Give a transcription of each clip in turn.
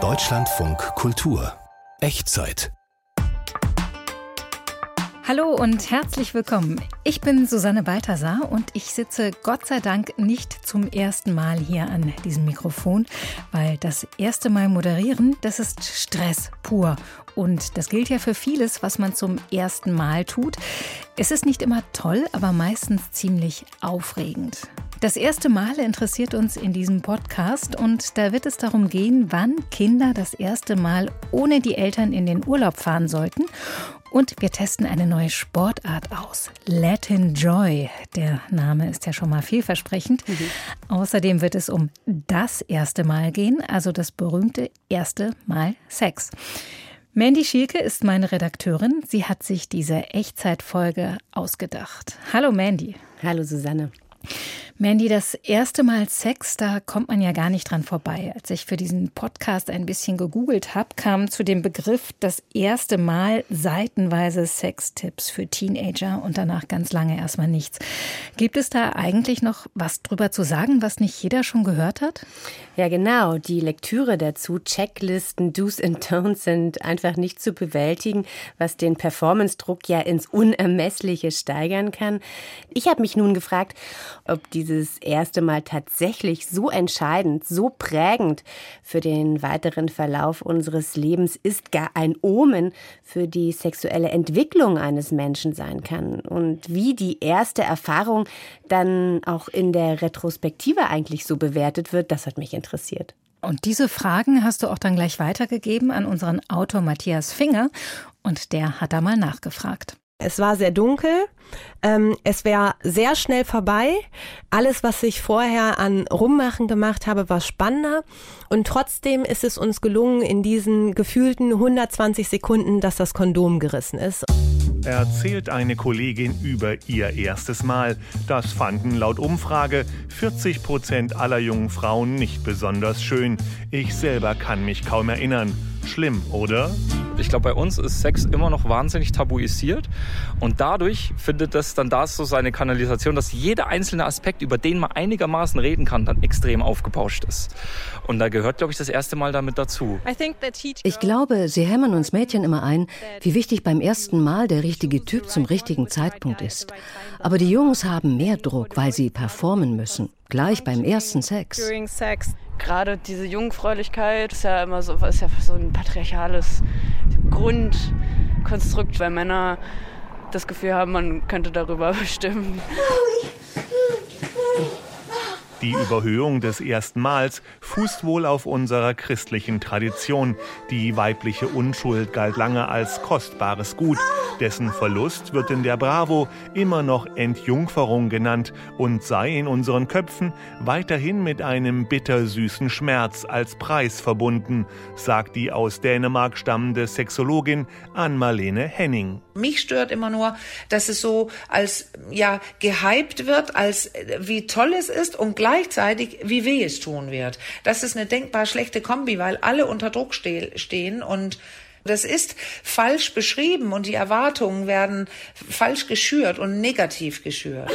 Deutschlandfunk Kultur Echtzeit Hallo und herzlich willkommen. Ich bin Susanne Balthasar und ich sitze Gott sei Dank nicht zum ersten Mal hier an diesem Mikrofon, weil das erste Mal moderieren, das ist Stress pur. Und das gilt ja für vieles, was man zum ersten Mal tut. Es ist nicht immer toll, aber meistens ziemlich aufregend. Das erste Mal interessiert uns in diesem Podcast und da wird es darum gehen, wann Kinder das erste Mal ohne die Eltern in den Urlaub fahren sollten und wir testen eine neue Sportart aus. Latin Joy. Der Name ist ja schon mal vielversprechend. Mhm. Außerdem wird es um das erste Mal gehen, also das berühmte erste Mal Sex. Mandy Schielke ist meine Redakteurin. Sie hat sich diese Echtzeitfolge ausgedacht. Hallo Mandy. Hallo Susanne. Mandy, das erste Mal Sex, da kommt man ja gar nicht dran vorbei. Als ich für diesen Podcast ein bisschen gegoogelt habe, kam zu dem Begriff das erste Mal seitenweise Sextipps für Teenager und danach ganz lange erstmal nichts. Gibt es da eigentlich noch was drüber zu sagen, was nicht jeder schon gehört hat? Ja, genau. Die Lektüre dazu, Checklisten, Do's and Don'ts sind einfach nicht zu bewältigen, was den Performance-Druck ja ins Unermessliche steigern kann. Ich habe mich nun gefragt, ob diese dieses erste Mal tatsächlich so entscheidend, so prägend für den weiteren Verlauf unseres Lebens ist, gar ein Omen für die sexuelle Entwicklung eines Menschen sein kann. Und wie die erste Erfahrung dann auch in der Retrospektive eigentlich so bewertet wird, das hat mich interessiert. Und diese Fragen hast du auch dann gleich weitergegeben an unseren Autor Matthias Finger und der hat da mal nachgefragt. Es war sehr dunkel, ähm, es wäre sehr schnell vorbei. Alles, was ich vorher an Rummachen gemacht habe, war spannender. Und trotzdem ist es uns gelungen, in diesen gefühlten 120 Sekunden, dass das Kondom gerissen ist. Erzählt eine Kollegin über ihr erstes Mal. Das fanden laut Umfrage 40 Prozent aller jungen Frauen nicht besonders schön. Ich selber kann mich kaum erinnern. Schlimm, oder? Ich glaube, bei uns ist Sex immer noch wahnsinnig tabuisiert und dadurch findet das dann da so seine Kanalisation, dass jeder einzelne Aspekt, über den man einigermaßen reden kann, dann extrem aufgebauscht ist. Und da gehört, glaube ich, das erste Mal damit dazu. Ich glaube, sie hämmern uns Mädchen immer ein, wie wichtig beim ersten Mal der richtige Typ zum richtigen Zeitpunkt ist. Aber die Jungs haben mehr Druck, weil sie performen müssen. Gleich beim ersten Sex. Gerade diese Jungfräulichkeit ist ja immer so, ist ja so ein patriarchales Grundkonstrukt, weil Männer das Gefühl haben, man könnte darüber bestimmen. Die Überhöhung des ersten Mals fußt wohl auf unserer christlichen Tradition. Die weibliche Unschuld galt lange als kostbares Gut. Dessen Verlust wird in der Bravo immer noch Entjungferung genannt und sei in unseren Köpfen weiterhin mit einem bittersüßen Schmerz als Preis verbunden, sagt die aus Dänemark stammende Sexologin Ann-Marlene Henning. Mich stört immer nur, dass es so als ja gehypt wird, als wie toll es ist und gleichzeitig wie weh es tun wird. Das ist eine denkbar schlechte Kombi, weil alle unter Druck stehen und das ist falsch beschrieben und die Erwartungen werden falsch geschürt und negativ geschürt.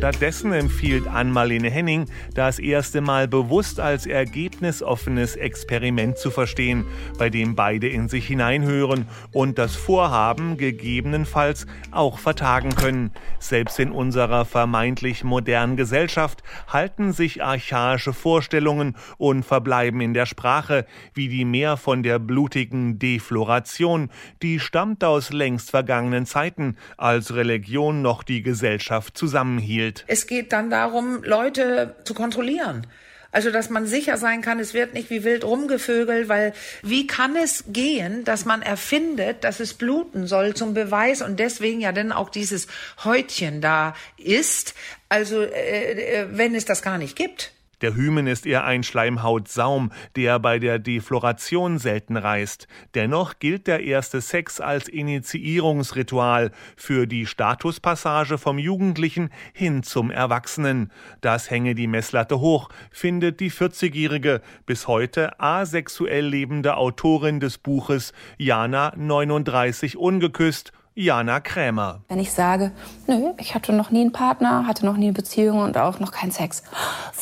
Stattdessen empfiehlt Ann-Marlene Henning, das erste Mal bewusst als ergebnisoffenes Experiment zu verstehen, bei dem beide in sich hineinhören und das Vorhaben gegebenenfalls auch vertagen können. Selbst in unserer vermeintlich modernen Gesellschaft halten sich archaische Vorstellungen und verbleiben in der Sprache, wie die mehr von der blutigen Defloration, die stammt aus längst vergangenen Zeiten, als Religion noch die Gesellschaft zusammenhielt. Bild. Es geht dann darum, Leute zu kontrollieren. Also, dass man sicher sein kann, es wird nicht wie wild rumgevögelt, weil wie kann es gehen, dass man erfindet, dass es bluten soll zum Beweis und deswegen ja dann auch dieses Häutchen da ist, also äh, äh wenn es das gar nicht gibt. Der Hymen ist eher ein Schleimhautsaum, der bei der Defloration selten reißt. Dennoch gilt der erste Sex als Initiierungsritual für die Statuspassage vom Jugendlichen hin zum Erwachsenen. Das hänge die Messlatte hoch, findet die 40-jährige, bis heute asexuell lebende Autorin des Buches Jana 39 ungeküsst Jana Krämer. Wenn ich sage, nö, ich hatte noch nie einen Partner, hatte noch nie eine Beziehung und auch noch keinen Sex.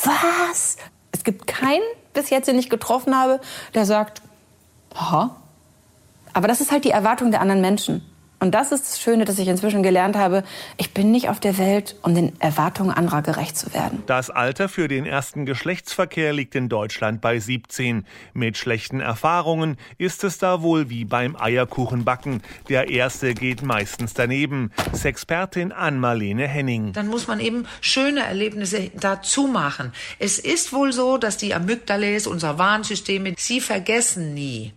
Was? Es gibt keinen bis jetzt, den ich getroffen habe, der sagt, aha. Aber das ist halt die Erwartung der anderen Menschen. Und das ist das Schöne, dass ich inzwischen gelernt habe, ich bin nicht auf der Welt, um den Erwartungen anderer gerecht zu werden. Das Alter für den ersten Geschlechtsverkehr liegt in Deutschland bei 17. Mit schlechten Erfahrungen ist es da wohl wie beim Eierkuchenbacken. Der erste geht meistens daneben. Sexpertin Ann-Marlene Henning. Dann muss man eben schöne Erlebnisse dazu machen. Es ist wohl so, dass die Amygdala, unser Warnsystem, sie vergessen nie.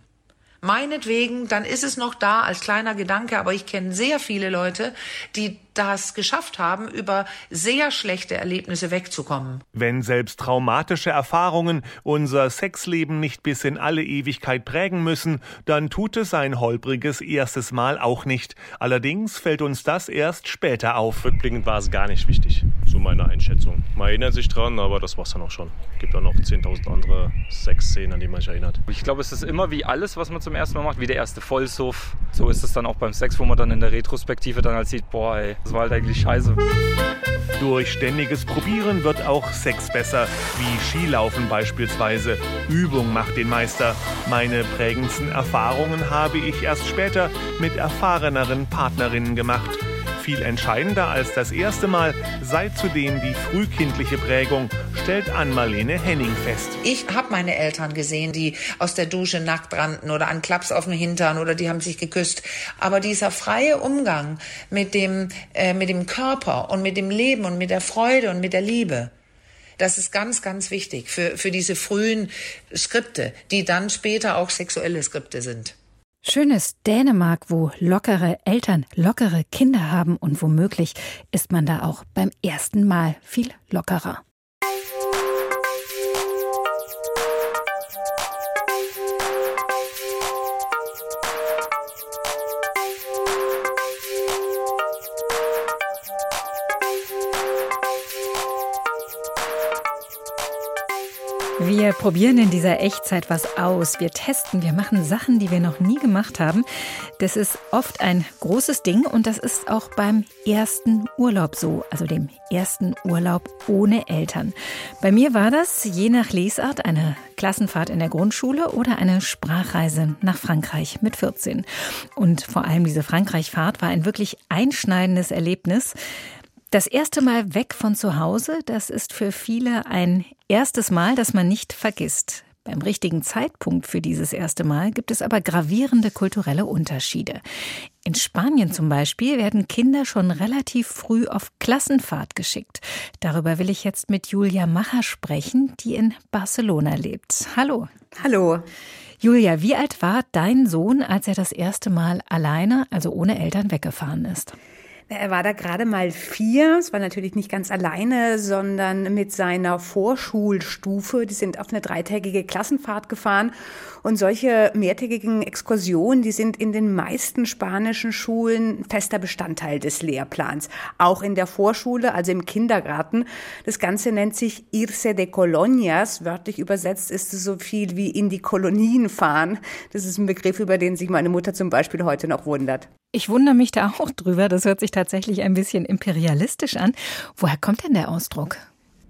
Meinetwegen, dann ist es noch da als kleiner Gedanke, aber ich kenne sehr viele Leute, die das geschafft haben, über sehr schlechte Erlebnisse wegzukommen. Wenn selbst traumatische Erfahrungen unser Sexleben nicht bis in alle Ewigkeit prägen müssen, dann tut es ein holpriges erstes Mal auch nicht. Allerdings fällt uns das erst später auf. Rückblickend war es gar nicht wichtig, so meine Einschätzung. Man erinnert sich dran, aber das war es dann auch schon. Es gibt ja noch 10.000 andere Sexszenen, an die man sich erinnert. Ich glaube, es ist immer wie alles, was man zum ersten Mal macht, wie der erste Vollsuff. So ist es dann auch beim Sex, wo man dann in der Retrospektive dann halt sieht, boah, ey, das war halt eigentlich scheiße. Durch ständiges Probieren wird auch Sex besser, wie Skilaufen beispielsweise. Übung macht den Meister. Meine prägendsten Erfahrungen habe ich erst später mit erfahreneren Partnerinnen gemacht. Viel entscheidender als das erste Mal sei zudem die frühkindliche Prägung, stellt Ann-Marlene Henning fest. Ich habe meine Eltern gesehen, die aus der Dusche nackt rannten oder an Klaps auf dem Hintern oder die haben sich geküsst. Aber dieser freie Umgang mit dem, äh, mit dem Körper und mit dem Leben und mit der Freude und mit der Liebe, das ist ganz, ganz wichtig für, für diese frühen Skripte, die dann später auch sexuelle Skripte sind. Schönes Dänemark, wo lockere Eltern lockere Kinder haben und womöglich ist man da auch beim ersten Mal viel lockerer. Wir probieren in dieser Echtzeit was aus. Wir testen, wir machen Sachen, die wir noch nie gemacht haben. Das ist oft ein großes Ding und das ist auch beim ersten Urlaub so, also dem ersten Urlaub ohne Eltern. Bei mir war das je nach Lesart eine Klassenfahrt in der Grundschule oder eine Sprachreise nach Frankreich mit 14. Und vor allem diese Frankreich-Fahrt war ein wirklich einschneidendes Erlebnis. Das erste Mal weg von zu Hause, das ist für viele ein erstes Mal, das man nicht vergisst. Beim richtigen Zeitpunkt für dieses erste Mal gibt es aber gravierende kulturelle Unterschiede. In Spanien zum Beispiel werden Kinder schon relativ früh auf Klassenfahrt geschickt. Darüber will ich jetzt mit Julia Macher sprechen, die in Barcelona lebt. Hallo. Hallo. Julia, wie alt war dein Sohn, als er das erste Mal alleine, also ohne Eltern, weggefahren ist? Er war da gerade mal vier. Es war natürlich nicht ganz alleine, sondern mit seiner Vorschulstufe. Die sind auf eine dreitägige Klassenfahrt gefahren. Und solche mehrtägigen Exkursionen, die sind in den meisten spanischen Schulen fester Bestandteil des Lehrplans. Auch in der Vorschule, also im Kindergarten. Das Ganze nennt sich Irse de Colonias. Wörtlich übersetzt ist es so viel wie in die Kolonien fahren. Das ist ein Begriff, über den sich meine Mutter zum Beispiel heute noch wundert. Ich wundere mich da auch drüber. Das hört sich tatsächlich ein bisschen imperialistisch an. Woher kommt denn der Ausdruck?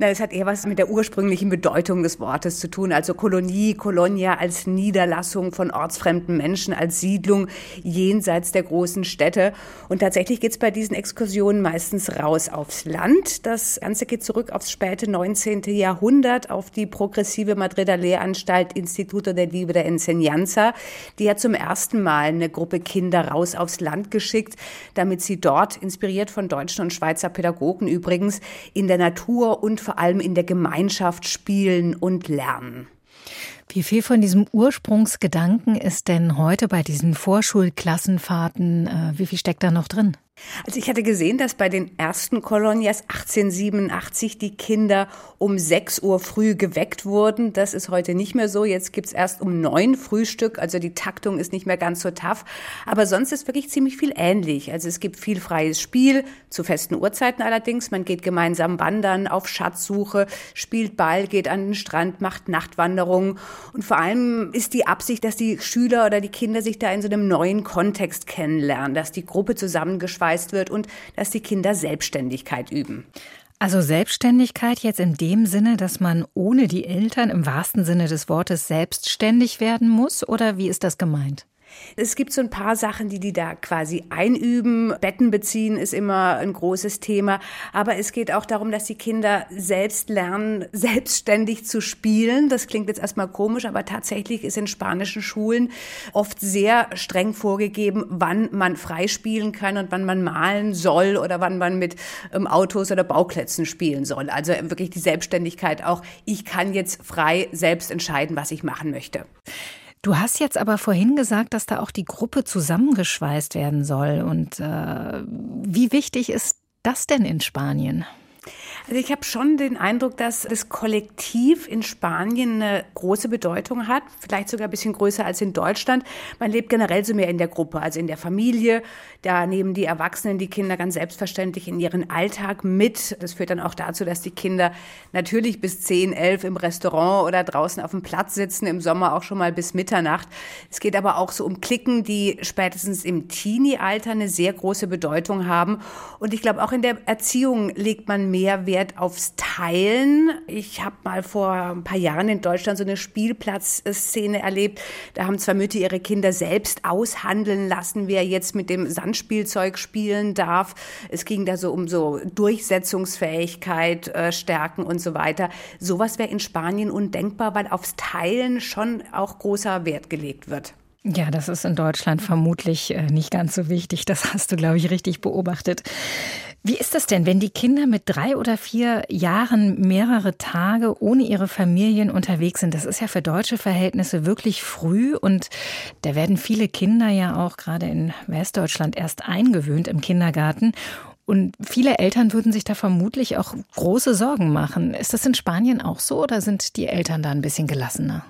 Na, es hat eher was mit der ursprünglichen Bedeutung des Wortes zu tun. Also Kolonie, Kolonia als Niederlassung von ortsfremden Menschen, als Siedlung jenseits der großen Städte. Und tatsächlich geht es bei diesen Exkursionen meistens raus aufs Land. Das Ganze geht zurück aufs späte 19. Jahrhundert, auf die progressive Madrider Lehranstalt Instituto de Libre Enseñanza. Die hat zum ersten Mal eine Gruppe Kinder raus aufs Land geschickt, damit sie dort, inspiriert von deutschen und Schweizer Pädagogen übrigens, in der Natur und vor allem in der Gemeinschaft spielen und lernen. Wie viel von diesem Ursprungsgedanken ist denn heute bei diesen Vorschulklassenfahrten, äh, wie viel steckt da noch drin? Also ich hatte gesehen, dass bei den ersten Kolonias 1887 die Kinder um 6 Uhr früh geweckt wurden. Das ist heute nicht mehr so. Jetzt gibt's erst um 9 Frühstück. Also die Taktung ist nicht mehr ganz so tough. Aber sonst ist wirklich ziemlich viel ähnlich. Also es gibt viel freies Spiel, zu festen Uhrzeiten allerdings. Man geht gemeinsam wandern, auf Schatzsuche, spielt Ball, geht an den Strand, macht Nachtwanderungen. Und vor allem ist die Absicht, dass die Schüler oder die Kinder sich da in so einem neuen Kontext kennenlernen, dass die Gruppe zusammengeschweißt wird und dass die Kinder Selbstständigkeit üben. Also Selbstständigkeit jetzt in dem Sinne, dass man ohne die Eltern im wahrsten Sinne des Wortes selbstständig werden muss? Oder wie ist das gemeint? Es gibt so ein paar Sachen, die die da quasi einüben. Betten beziehen ist immer ein großes Thema. Aber es geht auch darum, dass die Kinder selbst lernen, selbstständig zu spielen. Das klingt jetzt erstmal komisch, aber tatsächlich ist in spanischen Schulen oft sehr streng vorgegeben, wann man frei spielen kann und wann man malen soll oder wann man mit ähm, Autos oder Bauklätzen spielen soll. Also wirklich die Selbstständigkeit auch. Ich kann jetzt frei selbst entscheiden, was ich machen möchte. Du hast jetzt aber vorhin gesagt, dass da auch die Gruppe zusammengeschweißt werden soll. Und äh, wie wichtig ist das denn in Spanien? Also ich habe schon den Eindruck, dass das Kollektiv in Spanien eine große Bedeutung hat, vielleicht sogar ein bisschen größer als in Deutschland. Man lebt generell so mehr in der Gruppe, also in der Familie. Da nehmen die Erwachsenen die Kinder ganz selbstverständlich in ihren Alltag mit. Das führt dann auch dazu, dass die Kinder natürlich bis 10, 11 im Restaurant oder draußen auf dem Platz sitzen, im Sommer auch schon mal bis Mitternacht. Es geht aber auch so um Klicken, die spätestens im Teenie-Alter eine sehr große Bedeutung haben. Und ich glaube, auch in der Erziehung legt man mehr Wert Wert aufs Teilen. Ich habe mal vor ein paar Jahren in Deutschland so eine Spielplatzszene erlebt. Da haben zwei Mütter ihre Kinder selbst aushandeln lassen, wer jetzt mit dem Sandspielzeug spielen darf. Es ging da so um so Durchsetzungsfähigkeit, äh, Stärken und so weiter. Sowas wäre in Spanien undenkbar, weil aufs Teilen schon auch großer Wert gelegt wird. Ja, das ist in Deutschland vermutlich äh, nicht ganz so wichtig. Das hast du, glaube ich, richtig beobachtet. Wie ist das denn, wenn die Kinder mit drei oder vier Jahren mehrere Tage ohne ihre Familien unterwegs sind? Das ist ja für deutsche Verhältnisse wirklich früh und da werden viele Kinder ja auch gerade in Westdeutschland erst eingewöhnt im Kindergarten. Und viele Eltern würden sich da vermutlich auch große Sorgen machen. Ist das in Spanien auch so oder sind die Eltern da ein bisschen gelassener?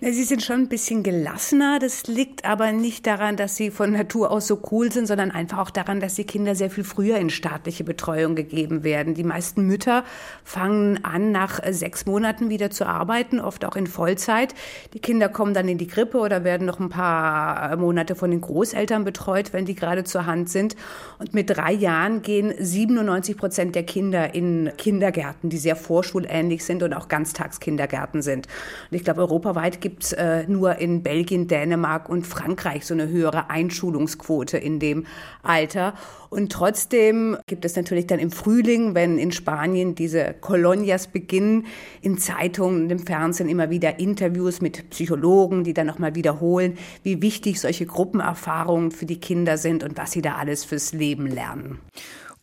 Sie sind schon ein bisschen gelassener. Das liegt aber nicht daran, dass sie von Natur aus so cool sind, sondern einfach auch daran, dass die Kinder sehr viel früher in staatliche Betreuung gegeben werden. Die meisten Mütter fangen an, nach sechs Monaten wieder zu arbeiten, oft auch in Vollzeit. Die Kinder kommen dann in die Grippe oder werden noch ein paar Monate von den Großeltern betreut, wenn die gerade zur Hand sind. Und mit drei Jahren gehen 97 Prozent der Kinder in Kindergärten, die sehr vorschulähnlich sind und auch Ganztagskindergärten sind. Und ich glaube, europaweit gibt es äh, nur in Belgien, Dänemark und Frankreich so eine höhere Einschulungsquote in dem Alter. Und trotzdem gibt es natürlich dann im Frühling, wenn in Spanien diese Colonias beginnen, in Zeitungen im Fernsehen immer wieder Interviews mit Psychologen, die dann nochmal wiederholen, wie wichtig solche Gruppenerfahrungen für die Kinder sind und was sie da alles fürs Leben lernen.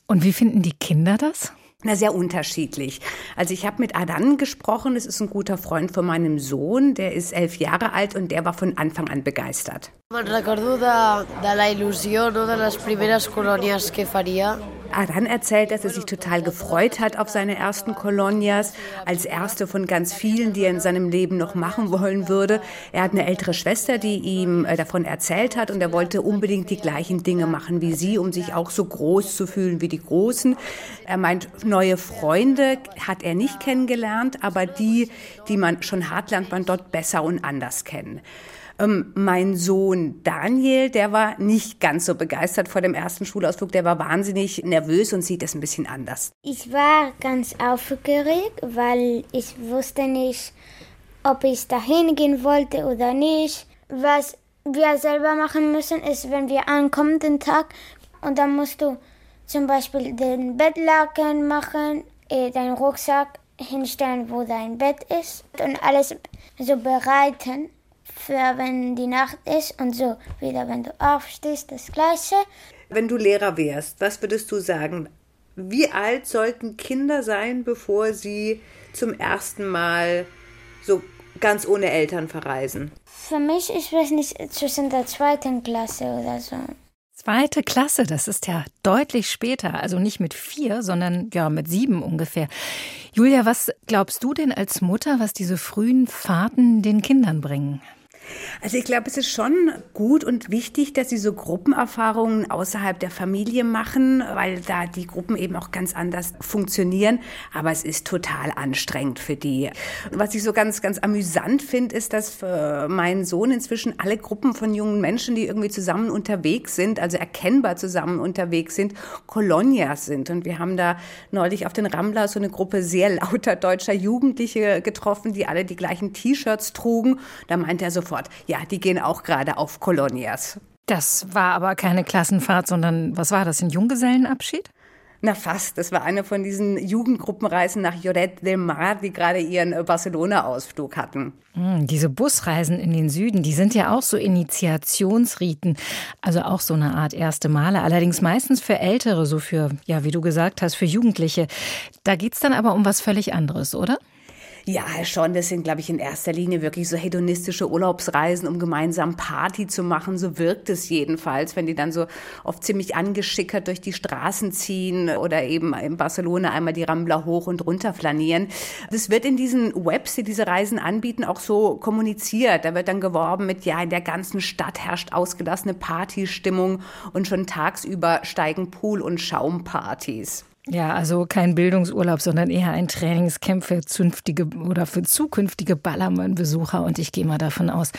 Und wie finden die Kinder das? Na, sehr unterschiedlich. Also ich habe mit Adan gesprochen, das ist ein guter Freund von meinem Sohn, der ist elf Jahre alt und der war von Anfang an begeistert. Me'n recordo de, de la il·lusió no, de les primeres colònies que faria. Adan erzählt, dass er sich total gefreut hat auf seine ersten Kolonias, als erste von ganz vielen, die er in seinem Leben noch machen wollen würde. Er hat eine ältere Schwester, die ihm äh, davon erzählt hat und er wollte unbedingt die gleichen Dinge machen wie sie, um sich auch so groß zu fühlen wie die Großen. Er meint, neue Freunde hat er nicht kennengelernt, aber die, die man schon hat, lernt man dort besser und anders kennen. Ähm, mein Sohn Daniel, der war nicht ganz so begeistert vor dem ersten Schulausflug. Der war wahnsinnig nervös und sieht es ein bisschen anders. Ich war ganz aufgeregt, weil ich wusste nicht, ob ich dahin gehen wollte oder nicht. Was wir selber machen müssen, ist, wenn wir ankommen den Tag und dann musst du zum Beispiel den Bettlaken machen, äh, deinen Rucksack hinstellen, wo dein Bett ist und alles so bereiten für wenn die Nacht ist und so wieder, wenn du aufstehst, das Gleiche. Wenn du Lehrer wärst, was würdest du sagen? Wie alt sollten Kinder sein, bevor sie zum ersten Mal so ganz ohne Eltern verreisen? Für mich, ich weiß nicht, zwischen der zweiten Klasse oder so. Zweite Klasse, das ist ja deutlich später, also nicht mit vier, sondern ja mit sieben ungefähr. Julia, was glaubst du denn als Mutter, was diese frühen Fahrten den Kindern bringen? Also ich glaube, es ist schon gut und wichtig, dass sie so Gruppenerfahrungen außerhalb der Familie machen, weil da die Gruppen eben auch ganz anders funktionieren. Aber es ist total anstrengend für die. Was ich so ganz, ganz amüsant finde, ist, dass für meinen Sohn inzwischen alle Gruppen von jungen Menschen, die irgendwie zusammen unterwegs sind, also erkennbar zusammen unterwegs sind, Kolonias sind. Und wir haben da neulich auf den Rambler so eine Gruppe sehr lauter deutscher Jugendliche getroffen, die alle die gleichen T-Shirts trugen. Da meinte er sofort, Fahrt. Ja, die gehen auch gerade auf Kolonias. Das war aber keine Klassenfahrt, sondern was war das, ein Junggesellenabschied? Na fast. Das war eine von diesen Jugendgruppenreisen nach Lloret del Mar, die gerade ihren Barcelona-Ausflug hatten. Hm, diese Busreisen in den Süden, die sind ja auch so Initiationsriten. Also auch so eine Art erste Male. Allerdings meistens für Ältere, so für, ja, wie du gesagt hast, für Jugendliche. Da geht es dann aber um was völlig anderes, oder? Ja, schon. Das sind, glaube ich, in erster Linie wirklich so hedonistische Urlaubsreisen, um gemeinsam Party zu machen. So wirkt es jedenfalls, wenn die dann so oft ziemlich angeschickert durch die Straßen ziehen oder eben in Barcelona einmal die Rambler hoch und runter flanieren. Das wird in diesen Webs, die diese Reisen anbieten, auch so kommuniziert. Da wird dann geworben mit, ja, in der ganzen Stadt herrscht ausgelassene Partystimmung und schon tagsüber steigen Pool- und Schaumpartys. Ja, also kein Bildungsurlaub, sondern eher ein Trainingscamp für zünftige oder für zukünftige Ballermann-Besucher. Und ich gehe mal davon aus,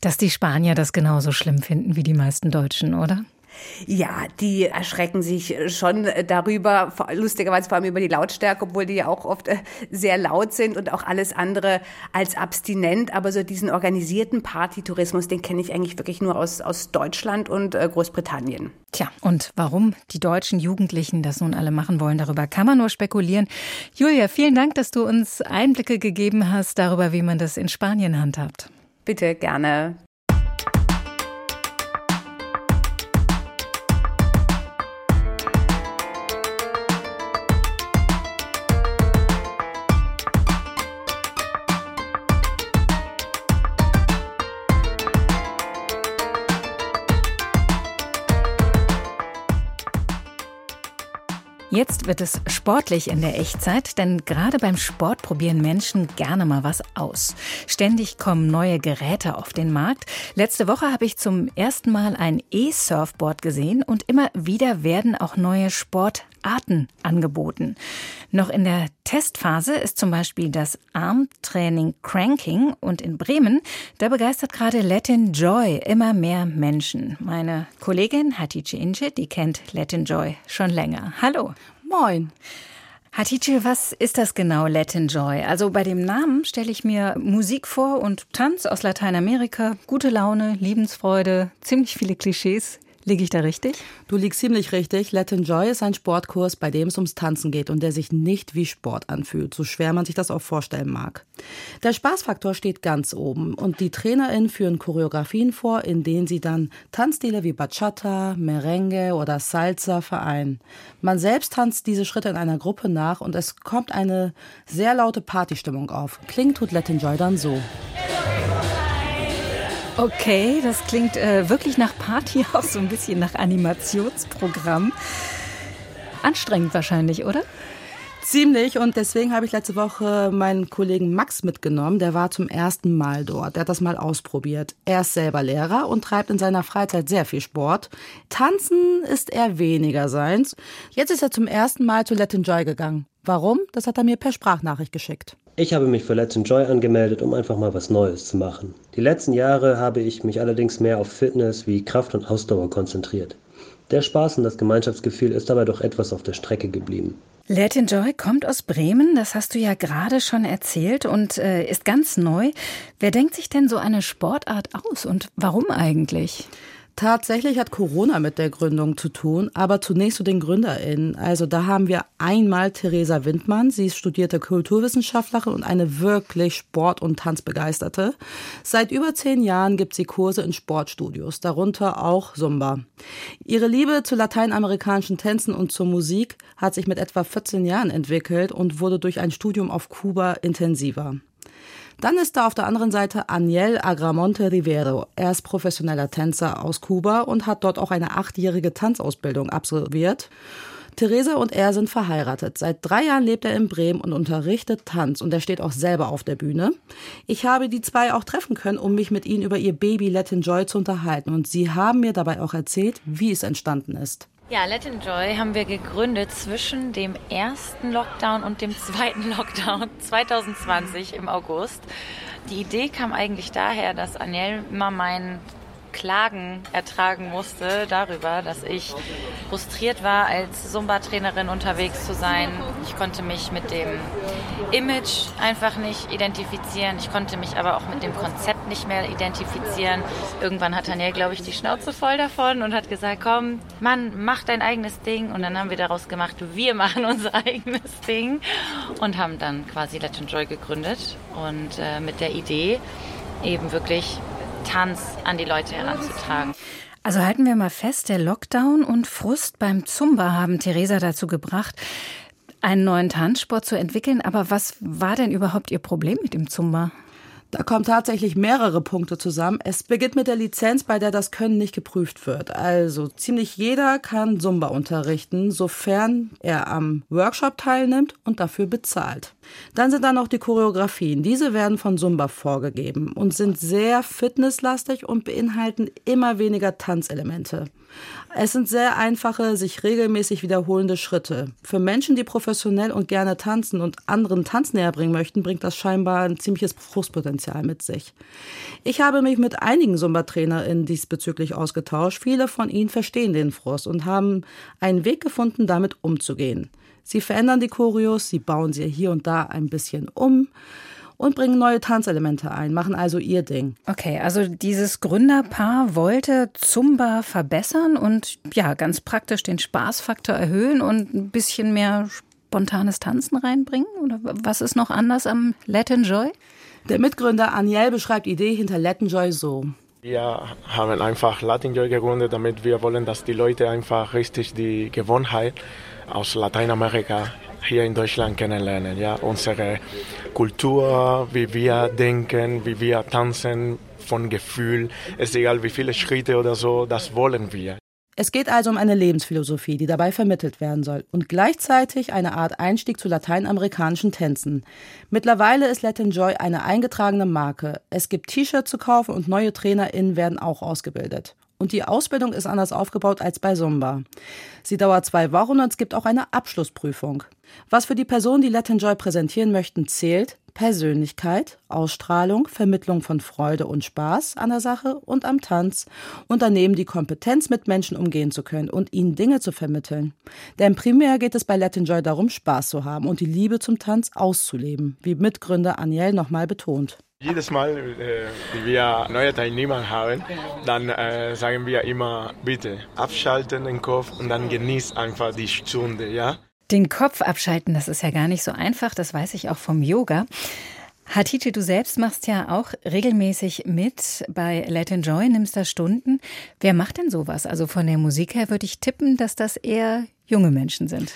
dass die Spanier das genauso schlimm finden wie die meisten Deutschen, oder? Ja, die erschrecken sich schon darüber, lustigerweise vor allem über die Lautstärke, obwohl die ja auch oft äh, sehr laut sind und auch alles andere als abstinent. Aber so diesen organisierten Partytourismus, den kenne ich eigentlich wirklich nur aus, aus Deutschland und äh, Großbritannien. Tja, und warum die deutschen Jugendlichen das nun alle machen wollen, darüber kann man nur spekulieren. Julia, vielen Dank, dass du uns Einblicke gegeben hast darüber, wie man das in Spanien handhabt. Bitte gerne. Jetzt wird es sportlich in der Echtzeit, denn gerade beim Sport probieren Menschen gerne mal was aus. Ständig kommen neue Geräte auf den Markt. Letzte Woche habe ich zum ersten Mal ein E-Surfboard gesehen und immer wieder werden auch neue Sportarten angeboten. Noch in der Testphase ist zum Beispiel das Armtraining Cranking und in Bremen, da begeistert gerade Latin Joy immer mehr Menschen. Meine Kollegin Hatice Ince, die kennt Latin Joy schon länger. Hallo. Moin. Hatice, was ist das genau, Latin Joy? Also bei dem Namen stelle ich mir Musik vor und Tanz aus Lateinamerika, gute Laune, Liebensfreude, ziemlich viele Klischees. Liege ich da richtig? Du liegst ziemlich richtig. Latin Joy ist ein Sportkurs, bei dem es ums Tanzen geht und der sich nicht wie Sport anfühlt, so schwer man sich das auch vorstellen mag. Der Spaßfaktor steht ganz oben und die TrainerInnen führen Choreografien vor, in denen sie dann Tanzstile wie Bachata, Merengue oder Salsa vereinen. Man selbst tanzt diese Schritte in einer Gruppe nach und es kommt eine sehr laute Partystimmung auf. Klingt tut Latin Joy dann so. Okay, das klingt äh, wirklich nach Party, auch so ein bisschen nach Animationsprogramm. Anstrengend wahrscheinlich, oder? Ziemlich und deswegen habe ich letzte Woche meinen Kollegen Max mitgenommen. Der war zum ersten Mal dort. Der hat das mal ausprobiert. Er ist selber Lehrer und treibt in seiner Freizeit sehr viel Sport. Tanzen ist eher weniger seins. Jetzt ist er zum ersten Mal zu Let Enjoy gegangen. Warum? Das hat er mir per Sprachnachricht geschickt. Ich habe mich für Let's Enjoy angemeldet, um einfach mal was Neues zu machen. Die letzten Jahre habe ich mich allerdings mehr auf Fitness wie Kraft und Ausdauer konzentriert. Der Spaß und das Gemeinschaftsgefühl ist dabei doch etwas auf der Strecke geblieben. Let Enjoy kommt aus Bremen, das hast du ja gerade schon erzählt und äh, ist ganz neu. Wer denkt sich denn so eine Sportart aus und warum eigentlich? Tatsächlich hat Corona mit der Gründung zu tun, aber zunächst zu den GründerInnen. Also da haben wir einmal Theresa Windmann. Sie ist studierte Kulturwissenschaftlerin und eine wirklich Sport- und Tanzbegeisterte. Seit über zehn Jahren gibt sie Kurse in Sportstudios, darunter auch Zumba. Ihre Liebe zu lateinamerikanischen Tänzen und zur Musik hat sich mit etwa 14 Jahren entwickelt und wurde durch ein Studium auf Kuba intensiver. Dann ist da auf der anderen Seite Aniel Agramonte Rivero. Er ist professioneller Tänzer aus Kuba und hat dort auch eine achtjährige Tanzausbildung absolviert. Theresa und er sind verheiratet. Seit drei Jahren lebt er in Bremen und unterrichtet Tanz und er steht auch selber auf der Bühne. Ich habe die zwei auch treffen können, um mich mit ihnen über ihr Baby Let Joy zu unterhalten und sie haben mir dabei auch erzählt, wie es entstanden ist. Ja, Let Joy haben wir gegründet zwischen dem ersten Lockdown und dem zweiten Lockdown 2020 im August. Die Idee kam eigentlich daher, dass Aniel immer mein Klagen ertragen musste darüber, dass ich frustriert war, als Zumba-Trainerin unterwegs zu sein. Ich konnte mich mit dem Image einfach nicht identifizieren. Ich konnte mich aber auch mit dem Konzept nicht mehr identifizieren. Irgendwann hat Daniel, glaube ich, die Schnauze voll davon und hat gesagt, komm, Mann, mach dein eigenes Ding. Und dann haben wir daraus gemacht, wir machen unser eigenes Ding und haben dann quasi Let Joy gegründet und äh, mit der Idee eben wirklich Tanz an die Leute heranzutragen. Also halten wir mal fest, der Lockdown und Frust beim Zumba haben Theresa dazu gebracht, einen neuen Tanzsport zu entwickeln. Aber was war denn überhaupt Ihr Problem mit dem Zumba? Da kommen tatsächlich mehrere Punkte zusammen. Es beginnt mit der Lizenz, bei der das Können nicht geprüft wird. Also ziemlich jeder kann Zumba unterrichten, sofern er am Workshop teilnimmt und dafür bezahlt. Dann sind da noch die Choreografien. Diese werden von Zumba vorgegeben und sind sehr fitnesslastig und beinhalten immer weniger Tanzelemente. Es sind sehr einfache, sich regelmäßig wiederholende Schritte. Für Menschen, die professionell und gerne tanzen und anderen Tanz näher bringen möchten, bringt das scheinbar ein ziemliches Frustpotenzial mit sich. Ich habe mich mit einigen Zumba-TrainerInnen diesbezüglich ausgetauscht. Viele von ihnen verstehen den Frust und haben einen Weg gefunden, damit umzugehen. Sie verändern die Choreos, sie bauen sie hier und da ein bisschen um und bringen neue Tanzelemente ein, machen also ihr Ding. Okay, also dieses Gründerpaar wollte Zumba verbessern und ja, ganz praktisch den Spaßfaktor erhöhen und ein bisschen mehr spontanes Tanzen reinbringen? Oder was ist noch anders am Let Joy? Der Mitgründer Aniel beschreibt die Idee hinter Let Joy so. Wir haben einfach Latin Joy gegründet, damit wir wollen, dass die Leute einfach richtig die Gewohnheit aus Lateinamerika hier in Deutschland kennenlernen. Ja, unsere Kultur, wie wir denken, wie wir tanzen, von Gefühl. Es ist egal, wie viele Schritte oder so, das wollen wir. Es geht also um eine Lebensphilosophie, die dabei vermittelt werden soll und gleichzeitig eine Art Einstieg zu lateinamerikanischen Tänzen. Mittlerweile ist Latin Joy eine eingetragene Marke. Es gibt T-Shirts zu kaufen und neue TrainerInnen werden auch ausgebildet. Und die Ausbildung ist anders aufgebaut als bei Zumba. Sie dauert zwei Wochen und es gibt auch eine Abschlussprüfung. Was für die Personen, die Latin Joy präsentieren möchten, zählt, Persönlichkeit, Ausstrahlung, Vermittlung von Freude und Spaß an der Sache und am Tanz und daneben die Kompetenz, mit Menschen umgehen zu können und ihnen Dinge zu vermitteln. Denn primär geht es bei Latin Joy darum, Spaß zu haben und die Liebe zum Tanz auszuleben, wie Mitgründer Aniel nochmal betont. Jedes Mal, äh, wenn wir neue Teilnehmer haben, dann äh, sagen wir immer, bitte abschalten den Kopf und dann genieß einfach die Stunde, ja? Den Kopf abschalten, das ist ja gar nicht so einfach, das weiß ich auch vom Yoga. Hatice, du selbst machst ja auch regelmäßig mit bei Let Joy, nimmst da Stunden. Wer macht denn sowas? Also von der Musik her würde ich tippen, dass das eher junge Menschen sind.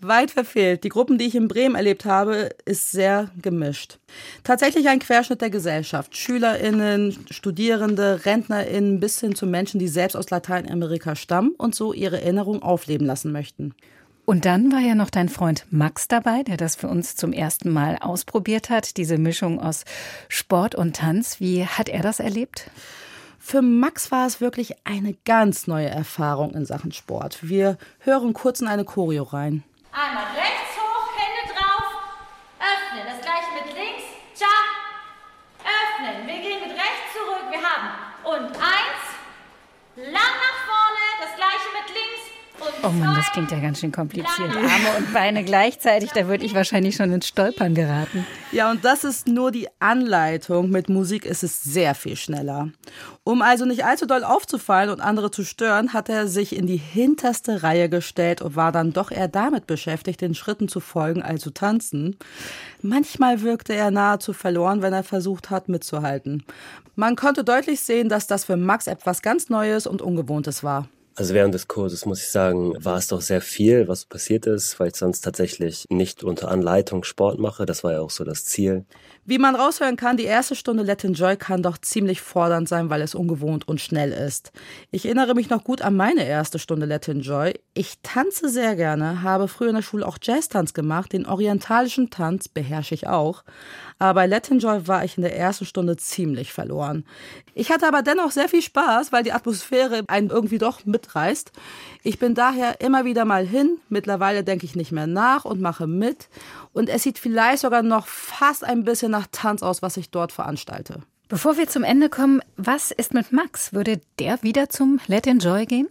Weit verfehlt. Die Gruppen, die ich in Bremen erlebt habe, ist sehr gemischt. Tatsächlich ein Querschnitt der Gesellschaft. SchülerInnen, Studierende, RentnerInnen bis hin zu Menschen, die selbst aus Lateinamerika stammen und so ihre Erinnerung aufleben lassen möchten. Und dann war ja noch dein Freund Max dabei, der das für uns zum ersten Mal ausprobiert hat, diese Mischung aus Sport und Tanz. Wie hat er das erlebt? Für Max war es wirklich eine ganz neue Erfahrung in Sachen Sport. Wir hören kurz in eine Choreo rein. Einmal rechts hoch, Hände drauf, öffnen. Das gleiche mit links, tja, öffnen. Wir gehen mit rechts zurück, wir haben und eins, lang nach vorne, das gleiche mit links, Oh Mann, das klingt ja ganz schön kompliziert. Arme und Beine gleichzeitig, da würde ich wahrscheinlich schon ins Stolpern geraten. Ja, und das ist nur die Anleitung. Mit Musik ist es sehr viel schneller. Um also nicht allzu doll aufzufallen und andere zu stören, hat er sich in die hinterste Reihe gestellt und war dann doch eher damit beschäftigt, den Schritten zu folgen, als zu tanzen. Manchmal wirkte er nahezu verloren, wenn er versucht hat, mitzuhalten. Man konnte deutlich sehen, dass das für Max etwas ganz Neues und Ungewohntes war. Also während des Kurses muss ich sagen, war es doch sehr viel, was passiert ist, weil ich sonst tatsächlich nicht unter Anleitung Sport mache. Das war ja auch so das Ziel. Wie man raushören kann, die erste Stunde Let Enjoy kann doch ziemlich fordernd sein, weil es ungewohnt und schnell ist. Ich erinnere mich noch gut an meine erste Stunde Let Enjoy. Ich tanze sehr gerne, habe früher in der Schule auch Jazztanz gemacht, den orientalischen Tanz beherrsche ich auch. Aber bei Let Enjoy war ich in der ersten Stunde ziemlich verloren. Ich hatte aber dennoch sehr viel Spaß, weil die Atmosphäre einen irgendwie doch mitreißt. Ich bin daher immer wieder mal hin. Mittlerweile denke ich nicht mehr nach und mache mit. Und es sieht vielleicht sogar noch fast ein bisschen nach Tanz aus, was ich dort veranstalte. Bevor wir zum Ende kommen, was ist mit Max? Würde der wieder zum Let Enjoy gehen?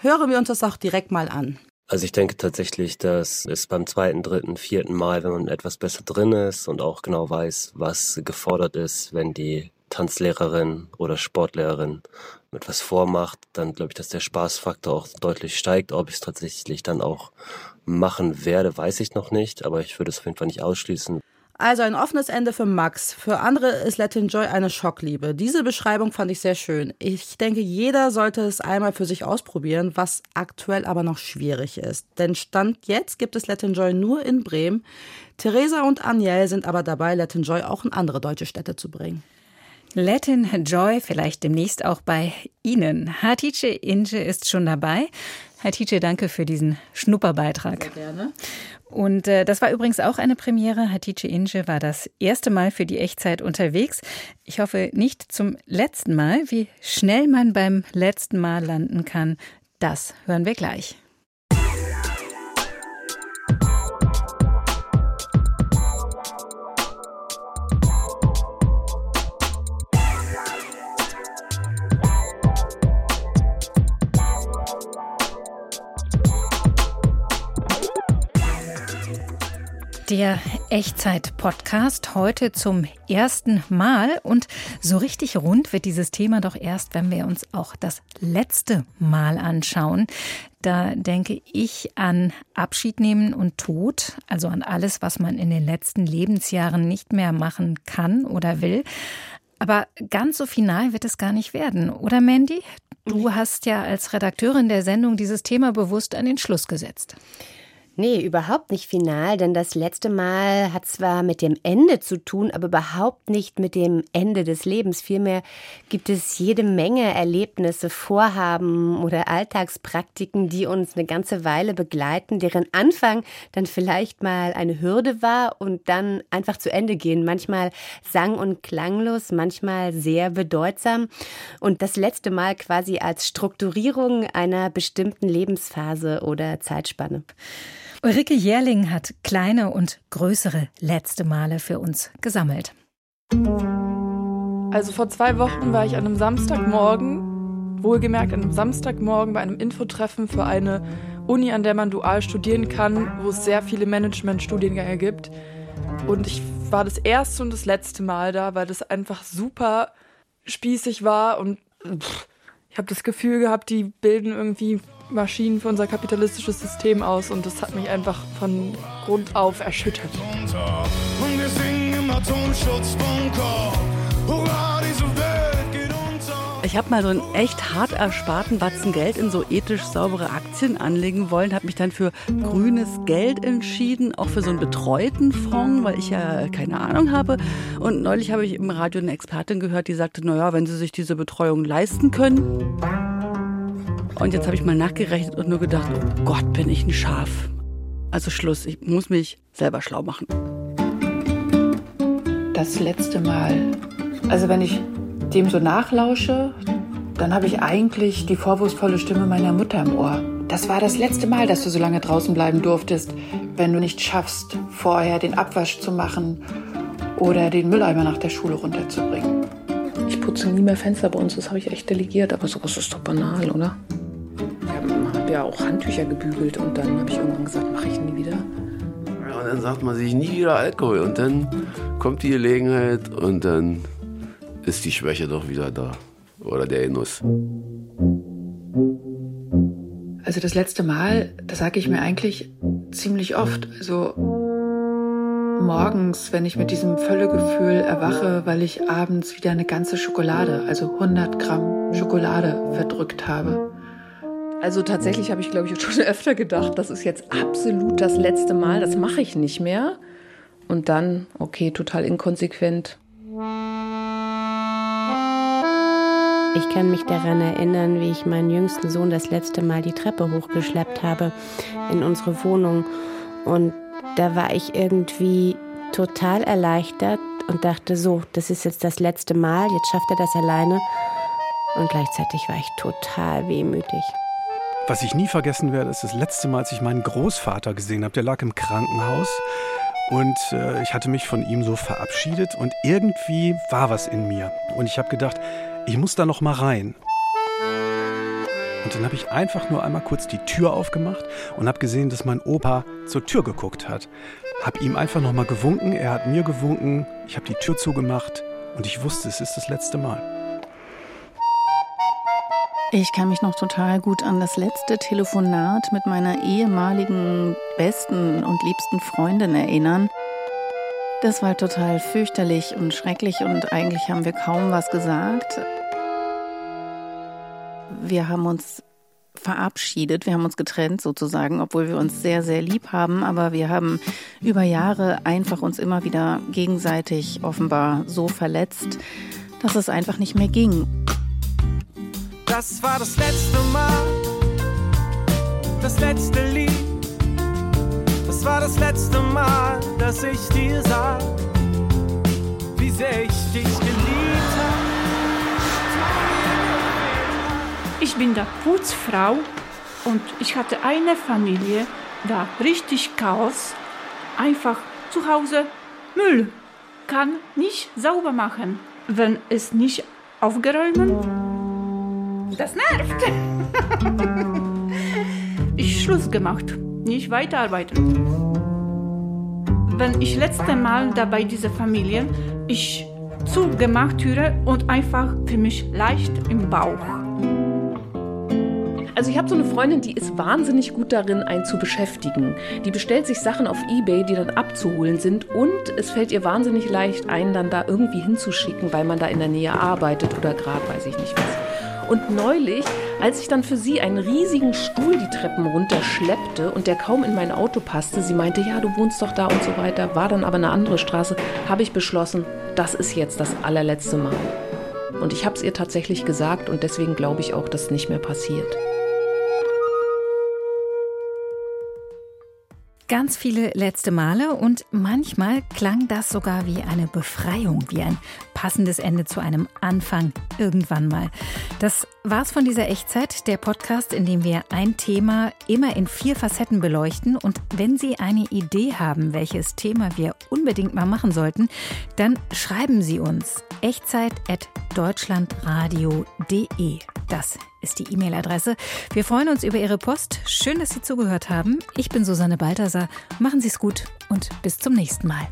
Hören wir uns das auch direkt mal an. Also ich denke tatsächlich, dass es beim zweiten, dritten, vierten Mal, wenn man etwas besser drin ist und auch genau weiß, was gefordert ist, wenn die Tanzlehrerin oder Sportlehrerin etwas vormacht, dann glaube ich, dass der Spaßfaktor auch deutlich steigt. Ob ich es tatsächlich dann auch machen werde, weiß ich noch nicht, aber ich würde es auf jeden Fall nicht ausschließen. Also ein offenes Ende für Max. Für andere ist Let Enjoy eine Schockliebe. Diese Beschreibung fand ich sehr schön. Ich denke, jeder sollte es einmal für sich ausprobieren, was aktuell aber noch schwierig ist. Denn Stand jetzt gibt es Let Enjoy nur in Bremen. Theresa und Aniel sind aber dabei, Let Enjoy auch in andere deutsche Städte zu bringen. Latin Joy vielleicht demnächst auch bei Ihnen. Hatice Inge ist schon dabei. Hatice, danke für diesen Schnupperbeitrag. Sehr gerne. Und äh, das war übrigens auch eine Premiere. Hatice Inge war das erste Mal für die Echtzeit unterwegs. Ich hoffe nicht zum letzten Mal. Wie schnell man beim letzten Mal landen kann, das hören wir gleich. Der Echtzeit-Podcast heute zum ersten Mal. Und so richtig rund wird dieses Thema doch erst, wenn wir uns auch das letzte Mal anschauen. Da denke ich an Abschied nehmen und Tod, also an alles, was man in den letzten Lebensjahren nicht mehr machen kann oder will. Aber ganz so final wird es gar nicht werden, oder Mandy? Du hast ja als Redakteurin der Sendung dieses Thema bewusst an den Schluss gesetzt. Nee, überhaupt nicht final, denn das letzte Mal hat zwar mit dem Ende zu tun, aber überhaupt nicht mit dem Ende des Lebens. Vielmehr gibt es jede Menge Erlebnisse, Vorhaben oder Alltagspraktiken, die uns eine ganze Weile begleiten, deren Anfang dann vielleicht mal eine Hürde war und dann einfach zu Ende gehen. Manchmal sang- und klanglos, manchmal sehr bedeutsam. Und das letzte Mal quasi als Strukturierung einer bestimmten Lebensphase oder Zeitspanne. Ulrike Jährling hat kleine und größere letzte Male für uns gesammelt. Also vor zwei Wochen war ich an einem Samstagmorgen, wohlgemerkt an einem Samstagmorgen bei einem Infotreffen für eine Uni, an der man dual studieren kann, wo es sehr viele Management-Studiengänge gibt. Und ich war das erste und das letzte Mal da, weil das einfach super spießig war und pff, ich habe das Gefühl gehabt, die bilden irgendwie Maschinen für unser kapitalistisches System aus und das hat mich einfach von Grund auf erschüttert. Und wir singen im Atomschutzbunker. Hurra, diese Welt geht unter. Ich habe mal so einen echt hart ersparten Batzen Geld in so ethisch saubere Aktien anlegen wollen, habe mich dann für grünes Geld entschieden, auch für so einen betreuten Fonds, weil ich ja keine Ahnung habe. Und neulich habe ich im Radio eine Expertin gehört, die sagte, naja, wenn Sie sich diese Betreuung leisten können. Und jetzt habe ich mal nachgerechnet und nur gedacht, oh Gott, bin ich ein Schaf. Also Schluss, ich muss mich selber schlau machen. Das letzte Mal. Also wenn ich dem so nachlausche, dann habe ich eigentlich die vorwurfsvolle Stimme meiner Mutter im Ohr. Das war das letzte Mal, dass du so lange draußen bleiben durftest, wenn du nicht schaffst, vorher den Abwasch zu machen oder den Mülleimer nach der Schule runterzubringen. Ich putze nie mehr Fenster bei uns, das habe ich echt delegiert, aber sowas ist doch banal, oder? Ich habe hab ja auch Handtücher gebügelt und dann habe ich irgendwann gesagt, mache ich nie wieder. Ja, und dann sagt man sich nie wieder Alkohol und dann kommt die Gelegenheit und dann ist die Schwäche doch wieder da. Oder der Genuss. Also das letzte Mal, das sage ich mir eigentlich ziemlich oft. Also morgens, wenn ich mit diesem Völlegefühl erwache, weil ich abends wieder eine ganze Schokolade, also 100 Gramm Schokolade verdrückt habe. Also tatsächlich habe ich, glaube ich, schon öfter gedacht, das ist jetzt absolut das letzte Mal, das mache ich nicht mehr. Und dann, okay, total inkonsequent. Ich kann mich daran erinnern, wie ich meinen jüngsten Sohn das letzte Mal die Treppe hochgeschleppt habe in unsere Wohnung. Und da war ich irgendwie total erleichtert und dachte, so, das ist jetzt das letzte Mal, jetzt schafft er das alleine. Und gleichzeitig war ich total wehmütig. Was ich nie vergessen werde, ist das letzte Mal, als ich meinen Großvater gesehen habe. Der lag im Krankenhaus und äh, ich hatte mich von ihm so verabschiedet und irgendwie war was in mir. Und ich habe gedacht, ich muss da noch mal rein. Und dann habe ich einfach nur einmal kurz die Tür aufgemacht und habe gesehen, dass mein Opa zur Tür geguckt hat. Habe ihm einfach noch mal gewunken, er hat mir gewunken, ich habe die Tür zugemacht und ich wusste, es ist das letzte Mal. Ich kann mich noch total gut an das letzte Telefonat mit meiner ehemaligen besten und liebsten Freundin erinnern. Das war total fürchterlich und schrecklich und eigentlich haben wir kaum was gesagt. Wir haben uns verabschiedet, wir haben uns getrennt sozusagen, obwohl wir uns sehr, sehr lieb haben, aber wir haben über Jahre einfach uns immer wieder gegenseitig offenbar so verletzt, dass es einfach nicht mehr ging. Das war das letzte Mal, das letzte Lied. Das war das letzte Mal, dass ich dir sah, wie sehr ich dich geliebt habe. Ich bin der Putzfrau und ich hatte eine Familie, da richtig Chaos. Einfach zu Hause Müll. Kann nicht sauber machen, wenn es nicht aufgeräumt das nervt. ich Schluss gemacht. Nicht weiterarbeiten. Wenn ich letzte Mal dabei diese Familie, ich zugemacht Türe und einfach für mich leicht im Bauch. Also ich habe so eine Freundin, die ist wahnsinnig gut darin, einen zu beschäftigen. Die bestellt sich Sachen auf eBay, die dann abzuholen sind und es fällt ihr wahnsinnig leicht, einen dann da irgendwie hinzuschicken, weil man da in der Nähe arbeitet oder gerade weiß ich nicht was. Und neulich, als ich dann für sie einen riesigen Stuhl die Treppen runterschleppte und der kaum in mein Auto passte, sie meinte, ja, du wohnst doch da und so weiter, war dann aber eine andere Straße, habe ich beschlossen, das ist jetzt das allerletzte Mal. Und ich habe es ihr tatsächlich gesagt und deswegen glaube ich auch, dass es nicht mehr passiert. Ganz viele letzte Male und manchmal klang das sogar wie eine Befreiung, wie ein passendes Ende zu einem Anfang irgendwann mal. Das war's von dieser Echtzeit, der Podcast, in dem wir ein Thema immer in vier Facetten beleuchten. Und wenn Sie eine Idee haben, welches Thema wir unbedingt mal machen sollten, dann schreiben Sie uns echtzeit.deutschlandradio.de. Das ist die E-Mail-Adresse. Wir freuen uns über Ihre Post. Schön, dass Sie zugehört haben. Ich bin Susanne Balthasar. Machen Sie es gut und bis zum nächsten Mal.